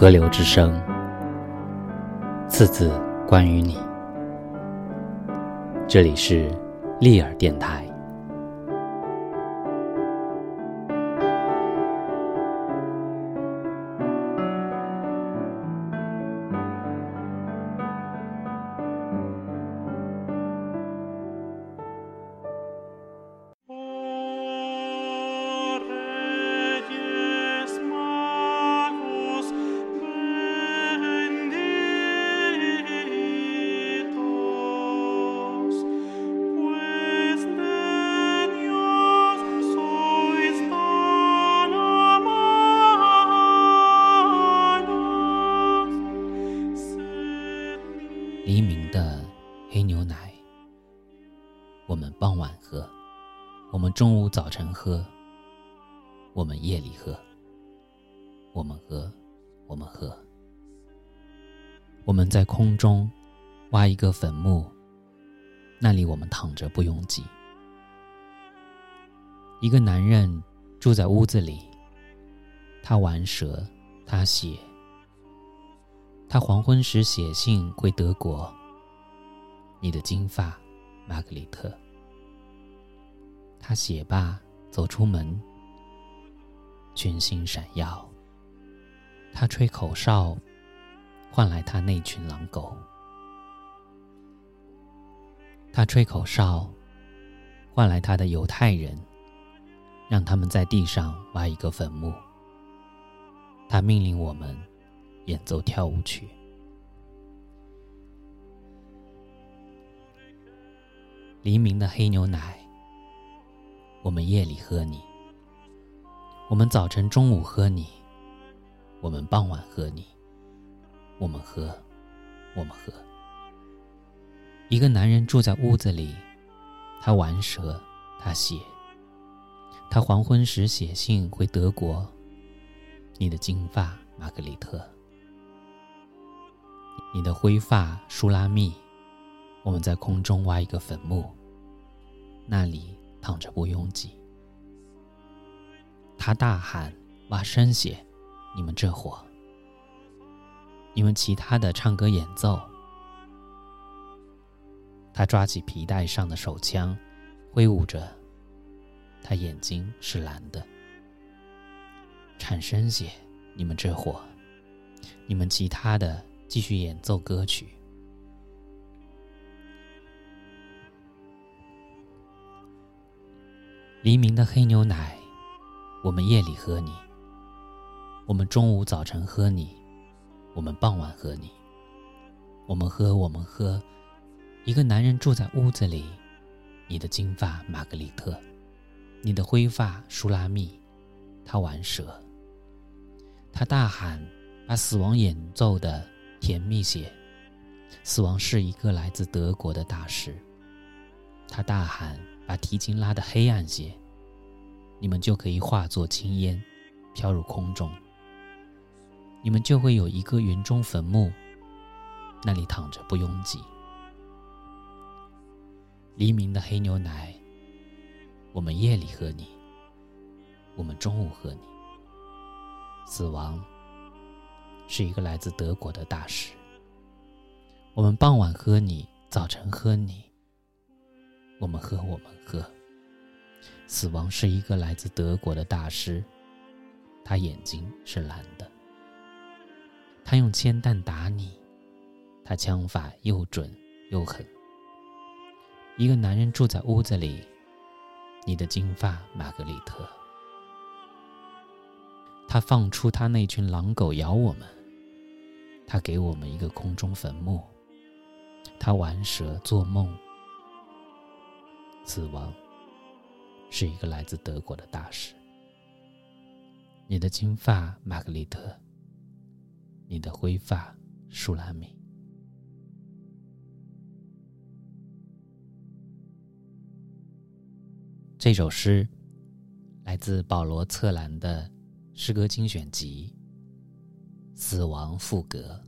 河流之声，次字关于你。这里是利尔电台。黎明的黑牛奶，我们傍晚喝；我们中午、早晨喝；我们夜里喝；我们喝，我们喝。我们在空中挖一个坟墓，那里我们躺着不拥挤。一个男人住在屋子里，他玩蛇，他写。他黄昏时写信回德国。你的金发，玛格丽特。他写罢，走出门，群星闪耀。他吹口哨，换来他那群狼狗。他吹口哨，换来他的犹太人，让他们在地上挖一个坟墓。他命令我们。演奏跳舞曲，黎明的黑牛奶，我们夜里喝你；我们早晨、中午喝你；我们傍晚喝你；我们喝，我们喝。一个男人住在屋子里，他玩蛇，他写，他黄昏时写信回德国。你的金发，玛格丽特。你的灰发，舒拉密。我们在空中挖一个坟墓，那里躺着不拥挤。他大喊：“挖深些！你们这伙！你们其他的唱歌演奏。”他抓起皮带上的手枪，挥舞着。他眼睛是蓝的。产生些！你们这伙！你们其他的。继续演奏歌曲。黎明的黑牛奶，我们夜里喝你；我们中午、早晨喝你；我们傍晚喝你。我们喝，我们喝。一个男人住在屋子里，你的金发，玛格丽特；你的灰发，舒拉密。他玩蛇，他大喊，把死亡演奏的。甜蜜些，死亡是一个来自德国的大师。他大喊：“把提琴拉得黑暗些，你们就可以化作青烟，飘入空中。你们就会有一个云中坟墓，那里躺着不拥挤。黎明的黑牛奶，我们夜里喝你，我们中午喝你。死亡。”是一个来自德国的大师。我们傍晚喝你，早晨喝你。我们喝，我们喝。死亡是一个来自德国的大师，他眼睛是蓝的。他用铅弹打你，他枪法又准又狠。一个男人住在屋子里，你的金发，玛格丽特。他放出他那群狼狗咬我们。他给我们一个空中坟墓，他玩蛇做梦。死亡是一个来自德国的大师。你的金发，玛格丽特；你的灰发，舒拉米。这首诗来自保罗·策兰的诗歌精选集。死亡赋格。